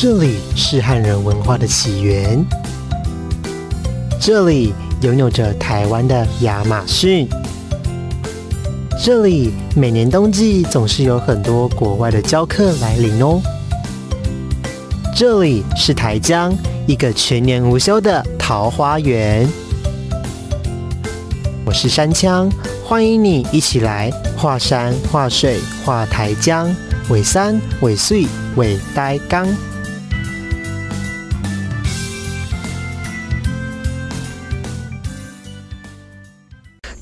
这里是汉人文化的起源，这里拥有着台湾的亚马逊，这里每年冬季总是有很多国外的教客来临哦。这里是台江，一个全年无休的桃花源。我是山枪，欢迎你一起来画山、画水、画台江，尾山、尾水、尾呆缸。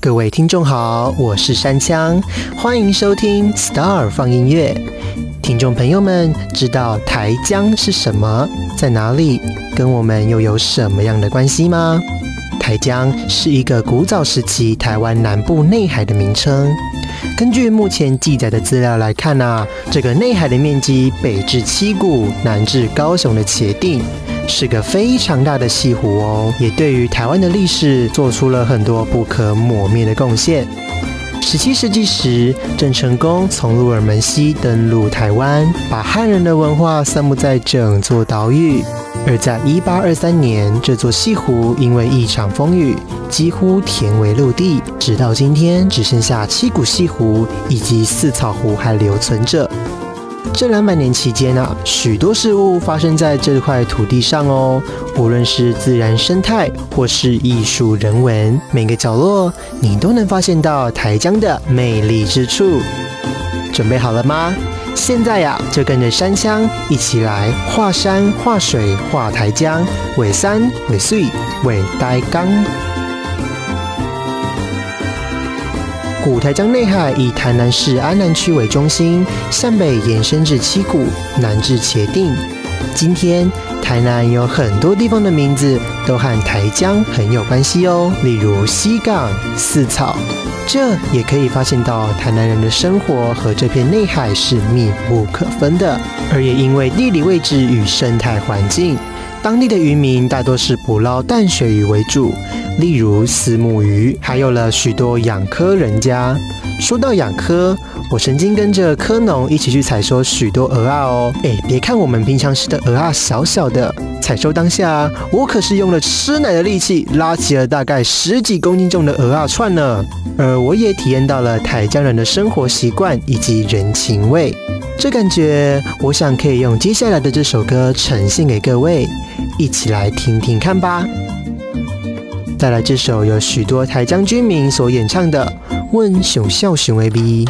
各位听众好，我是山枪，欢迎收听 Star 放音乐。听众朋友们，知道台江是什么，在哪里，跟我们又有什么样的关系吗？台江是一个古早时期台湾南部内海的名称。根据目前记载的资料来看啊，这个内海的面积北至七股，南至高雄的茄定，是个非常大的西湖哦，也对于台湾的历史做出了很多不可磨灭的贡献。十七世纪时，郑成功从鹿耳门西登陆台湾，把汉人的文化散布在整座岛屿。而在一八二三年，这座西湖因为一场风雨，几乎填为陆地，直到今天只剩下七股西湖以及四草湖还留存着。这两百年期间啊，许多事物发生在这块土地上哦。无论是自然生态，或是艺术人文，每个角落你都能发现到台江的魅力之处。准备好了吗？现在呀，就跟着山枪一起来画山、画水、画台江，尾山、尾水、尾呆缸。古台江内海以台南市安南区为中心，向北延伸至七股，南至茄定。今天台南有很多地方的名字都和台江很有关系哦，例如西港、四草。这也可以发现到台南人的生活和这片内海是密不可分的，而也因为地理位置与生态环境，当地的渔民大多是捕捞淡水鱼为主，例如丝木鱼，还有了许多养科人家。说到养科，我曾经跟着科农一起去采收许多鹅啊哦，哎，别看我们平常吃的鹅啊小小的，采收当下，我可是用了吃奶的力气拉起了大概十几公斤重的鹅啊串呢。而我也体验到了台江人的生活习惯以及人情味，这感觉，我想可以用接下来的这首歌呈现给各位，一起来听听看吧。带来这首由许多台江居民所演唱的《问熊笑熊 A B》。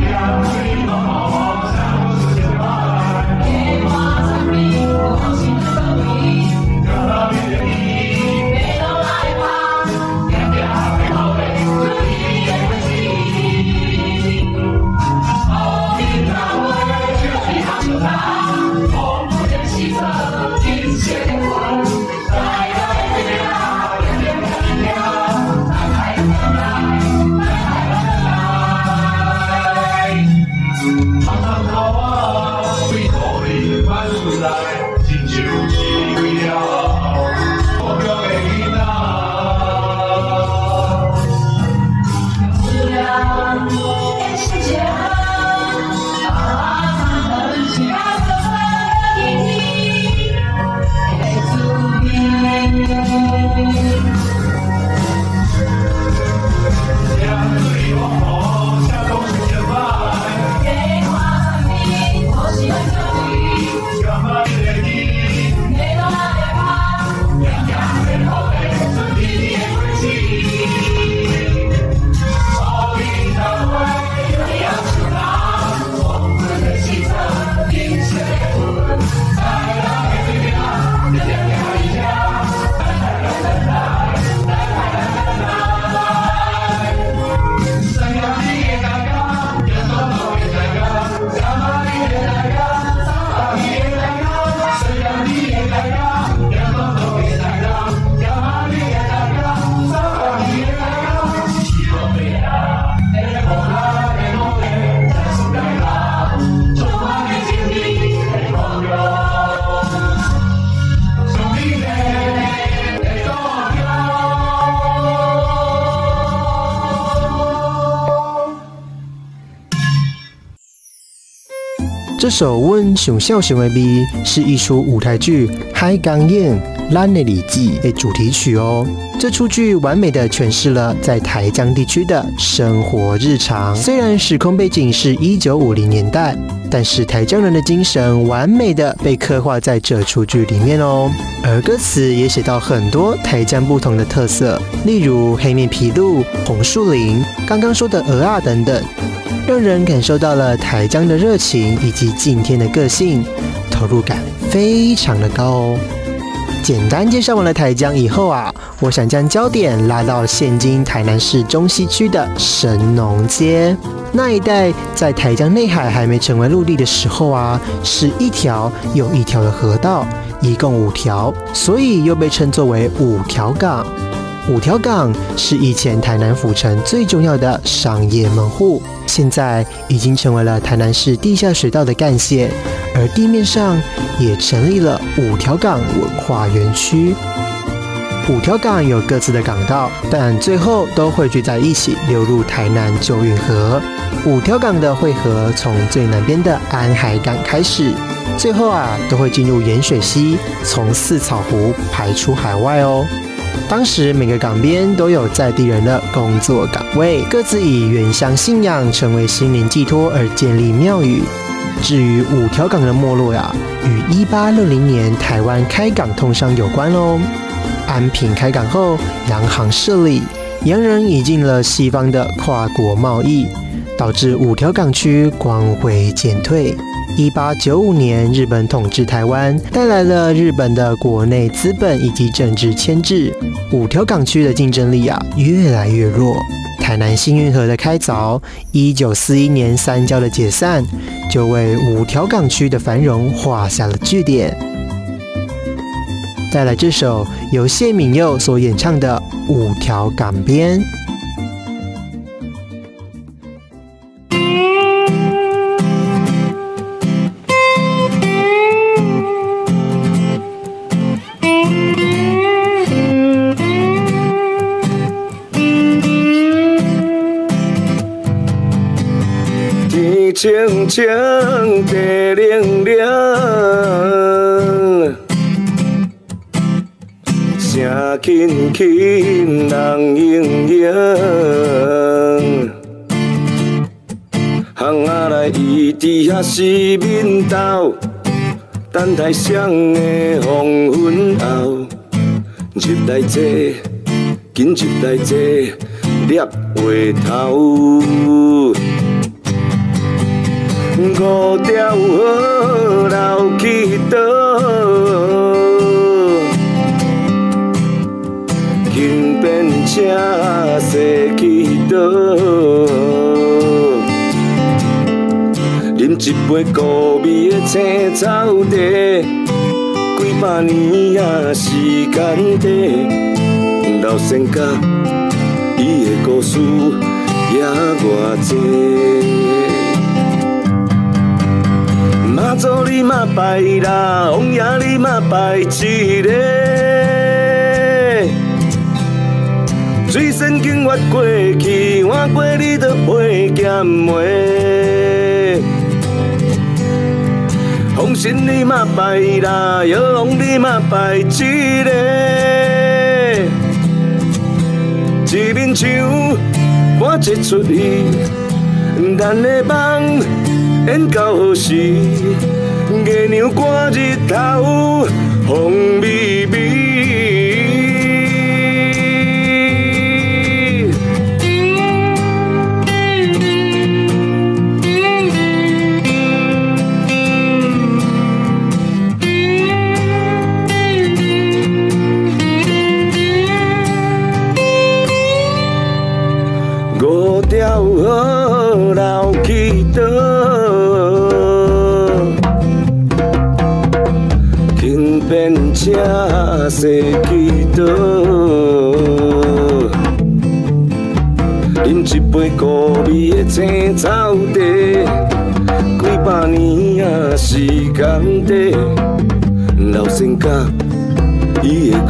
Yeah, 首《温熊笑熊的 B》是一出舞台剧《海港演蓝的里记》的主题曲哦。这出剧完美的诠释了在台江地区的生活日常。虽然时空背景是一九五零年代，但是台江人的精神完美的被刻画在这出剧里面哦。而歌词也写到很多台江不同的特色，例如黑面皮鹭、红树林、刚刚说的鹅啊等等。让人感受到了台江的热情以及敬天的个性，投入感非常的高哦。简单介绍完了台江以后啊，我想将焦点拉到现今台南市中西区的神农街那一带，在台江内海还没成为陆地的时候啊，是一条又一条的河道，一共五条，所以又被称作为五条港。五条港是以前台南府城最重要的商业门户，现在已经成为了台南市地下水道的干线，而地面上也成立了五条港文化园区。五条港有各自的港道，但最后都汇聚在一起，流入台南旧运河。五条港的汇合从最南边的安海港开始，最后啊都会进入盐水溪，从四草湖排出海外哦。当时每个港边都有在地人的工作岗位，各自以原乡信仰成为心灵寄托而建立庙宇。至于五条港的没落呀，与一八六零年台湾开港通商有关哦。安平开港后，洋行设立，洋人引进了西方的跨国贸易，导致五条港区光辉减退。一八九五年，日本统治台湾，带来了日本的国内资本以及政治牵制，五条港区的竞争力啊越来越弱。台南新运河的开凿，一九四一年三交的解散，就为五条港区的繁荣画下了句点。带来这首由谢敏佑所演唱的《五条港边》。清清地凉凉，声轻轻人盈盈，巷仔内伊伫遐四面斗，等待双的黄昏后，入来坐，紧入来坐，捏话头。五条河流去倒，轻便车驶去倒，饮一杯古味的青草茶，几百年啊时间短，老先甲伊的故事也偌多。祖你嘛拜啦，王爷你嘛拜一个。水仙经越过去，换过你的陪剑妹。红神你嘛拜啦，药王你嘛拜一个。一面墙搬一出去，咱的梦。演到何时？月亮挂日头，风微微。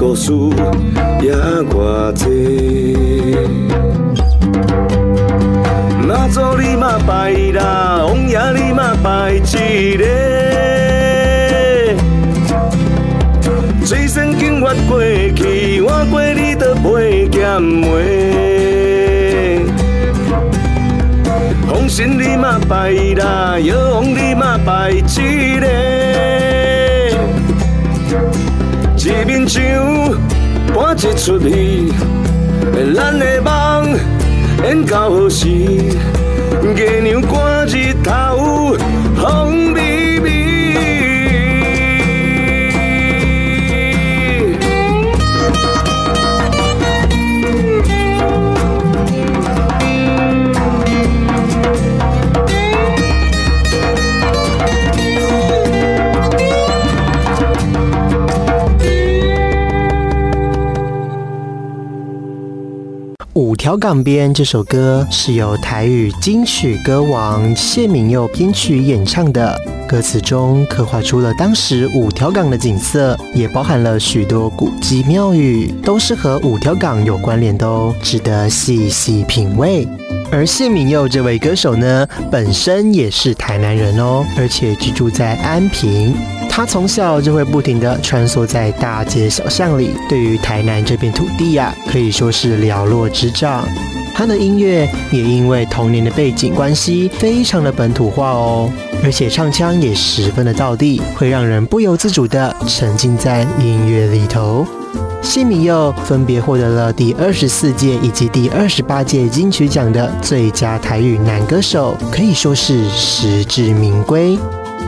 故事也偌多。那做你嘛败啦，王爷你嘛败一个。最先经越过去，换过你都袂减袂。放心你嘛败啦，药王你嘛败一个。一面墙搬一出戏，咱的梦演到何时？月亮挂日头，五条港边这首歌是由台语金曲歌王谢敏佑编曲演唱的，歌词中刻画出了当时五条港的景色，也包含了许多古迹庙宇，都是和五条港有关联的哦，值得细细品味。而谢敏佑这位歌手呢，本身也是台南人哦，而且居住在安平。他从小就会不停地穿梭在大街小巷里，对于台南这片土地呀，可以说是了若指掌。他的音乐也因为童年的背景关系，非常的本土化哦，而且唱腔也十分的道地，会让人不由自主地沉浸在音乐里头。谢敏佑分别获得了第二十四届以及第二十八届金曲奖的最佳台语男歌手，可以说是实至名归。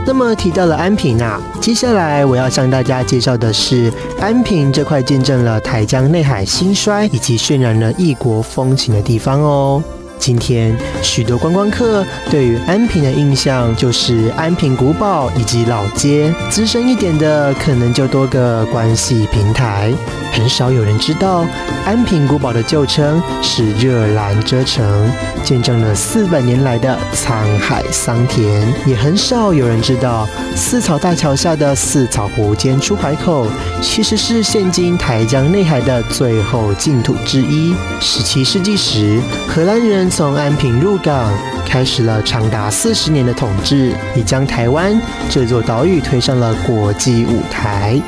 那么提到了安平啊，接下来我要向大家介绍的是安平这块见证了台江内海兴衰以及渲染了异国风情的地方哦。今天许多观光客对于安平的印象就是安平古堡以及老街，资深一点的可能就多个关系平台。很少有人知道，安平古堡的旧称是热兰遮城，见证了四百年来的沧海桑田。也很少有人知道，四草大桥下的四草湖兼出海口，其实是现今台江内海的最后净土之一。十七世纪时，荷兰人从安平入港，开始了长达四十年的统治，也将台湾这座岛屿推上了国际舞台。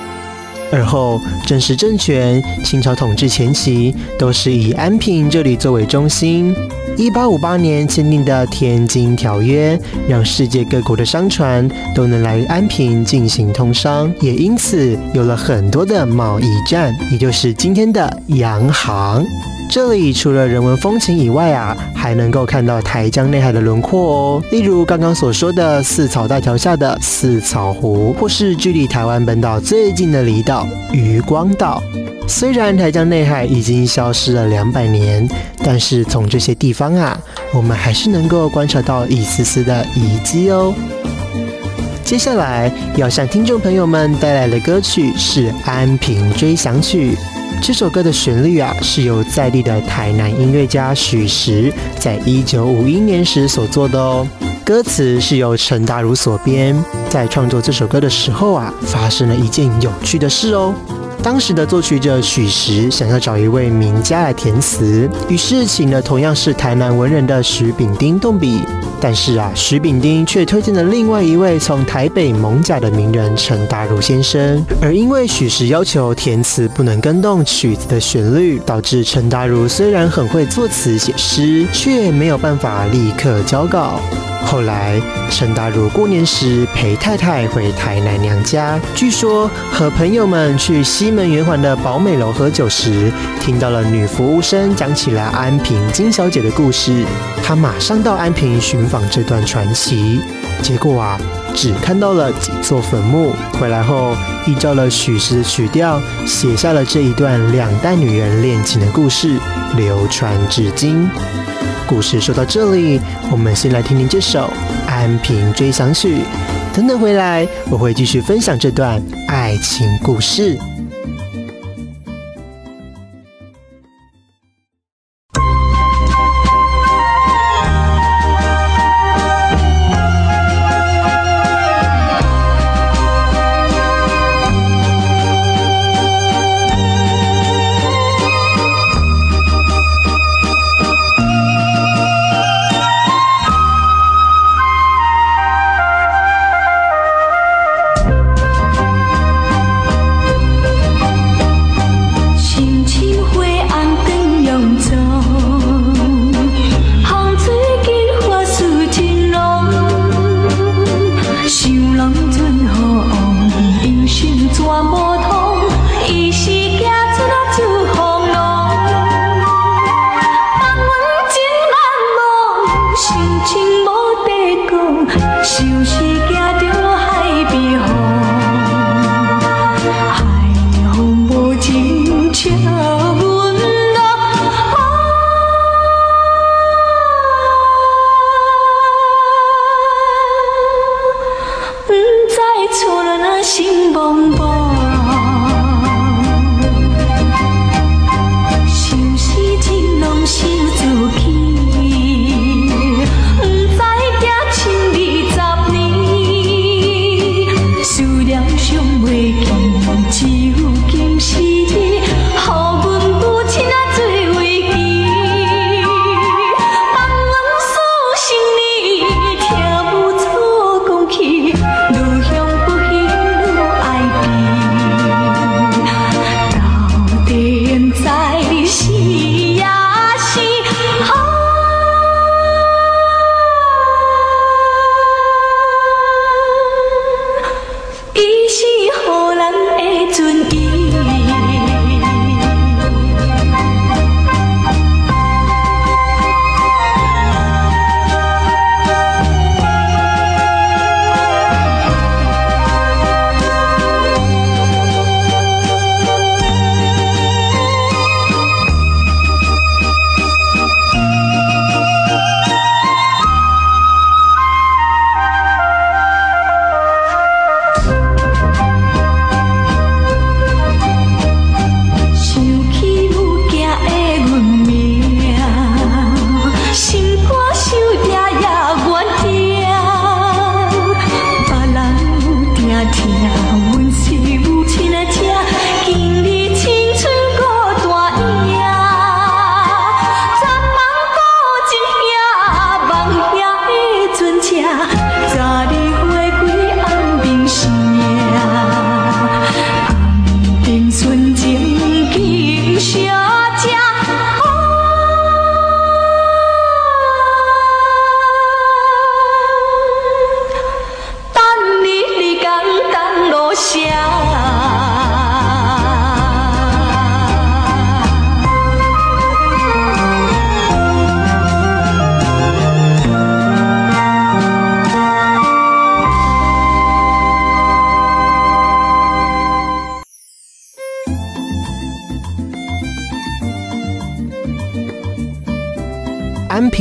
而后，正式政权清朝统治前期，都是以安平这里作为中心。一八五八年签订的《天津条约》，让世界各国的商船都能来安平进行通商，也因此有了很多的贸易站，也就是今天的洋行。这里除了人文风情以外啊，还能够看到台江内海的轮廓哦。例如刚刚所说的四草大桥下的四草湖，或是距离台湾本岛最近的离岛渔光岛。虽然台江内海已经消失了两百年，但是从这些地方啊，我们还是能够观察到一丝丝的遗迹哦。接下来要向听众朋友们带来的歌曲是《安平追想曲》。这首歌的旋律啊，是由在地的台南音乐家许石在一九五一年时所做的哦。歌词是由陈大如所编。在创作这首歌的时候啊，发生了一件有趣的事哦。当时的作曲者许石想要找一位名家来填词，于是请了同样是台南文人的徐炳丁动笔。但是啊，徐炳丁却推荐了另外一位从台北蒙甲的名人陈大如先生。而因为许石要求填词不能跟动曲子的旋律，导致陈大如虽然很会作词写诗，却没有办法立刻交稿。后来，陈大如过年时陪太太回台南娘家，据说和朋友们去西门圆环的宝美楼喝酒时，听到了女服务生讲起了安平金小姐的故事。他马上到安平寻访这段传奇，结果啊，只看到了几座坟墓。回来后，依照了许氏的曲调，写下了这一段两代女人恋情的故事，流传至今。故事说到这里，我们先来听听这首《安平追想曲》。等等回来，我会继续分享这段爱情故事。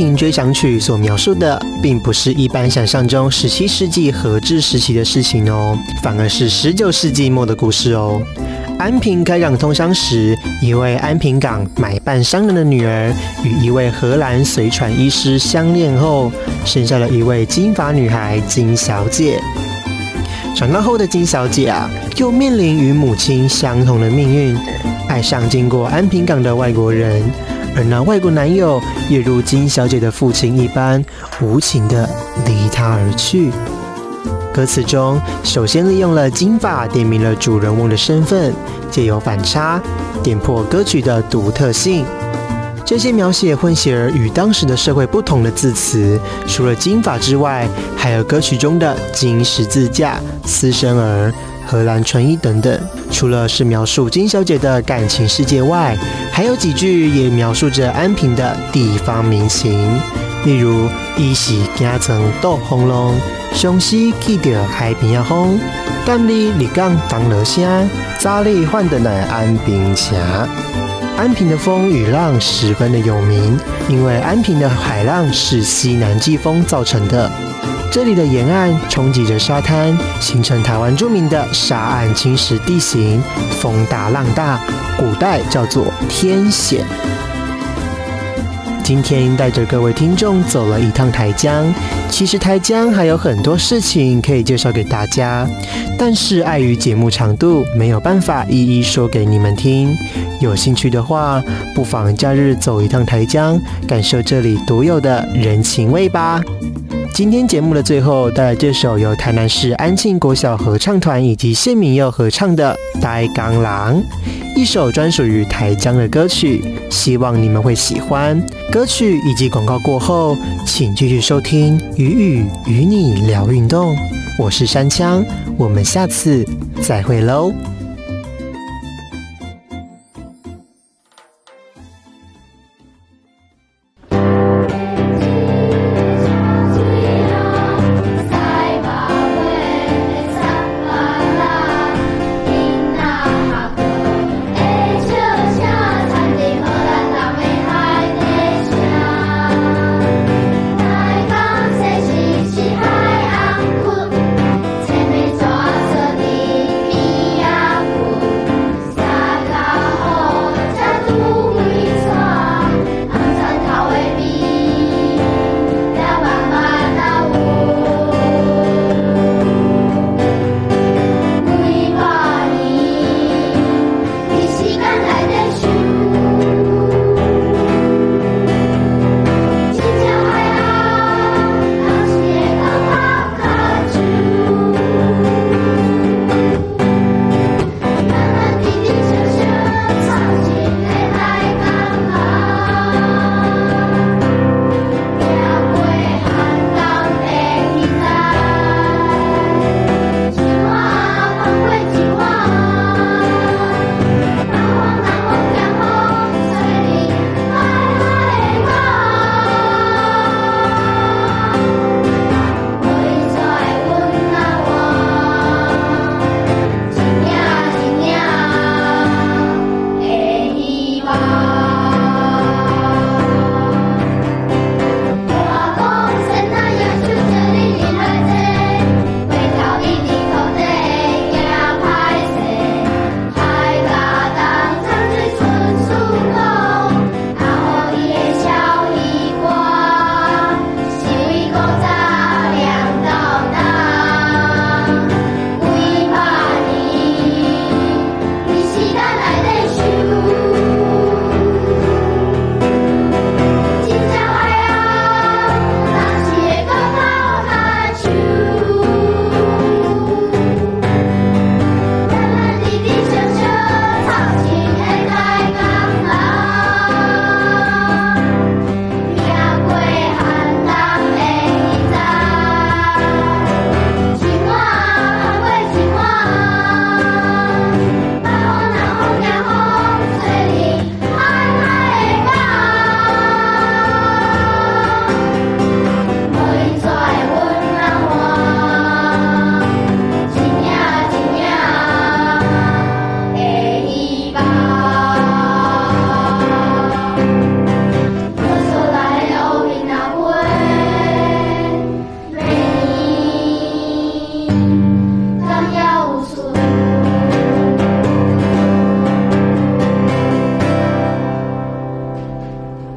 平追想曲所描述的，并不是一般想象中十七世纪和治时期的事情哦，反而是十九世纪末的故事哦。安平开港通商时，一位安平港买办商人的女儿与一位荷兰随船医师相恋后，生下了一位金发女孩金小姐。长大后的金小姐啊，又面临与母亲相同的命运，爱上经过安平港的外国人，而那外国男友也如金小姐的父亲一般，无情的离她而去。歌词中首先利用了金发点明了主人翁的身份，借由反差点破歌曲的独特性。这些描写混血儿与当时的社会不同的字词，除了金发之外，还有歌曲中的金十字架、私生儿、荷兰纯衣等等。除了是描述金小姐的感情世界外，还有几句也描述着安平的地方民情，例如“伊是行层斗红龙，雄西去到海边啊风，等你立港当落声，早里换的来安平城。”安平的风与浪十分的有名，因为安平的海浪是西南季风造成的。这里的沿岸冲击着沙滩，形成台湾著名的沙岸侵蚀地形，风大浪大，古代叫做天险。今天带着各位听众走了一趟台江，其实台江还有很多事情可以介绍给大家，但是碍于节目长度，没有办法一一说给你们听。有兴趣的话，不妨假日走一趟台江，感受这里独有的人情味吧。今天节目的最后，带来这首由台南市安庆国小合唱团以及谢敏佑合唱的《呆钢狼》，一首专属于台江的歌曲，希望你们会喜欢。歌曲以及广告过后，请继续收听《雨雨与你聊运动》，我是山枪，我们下次再会喽。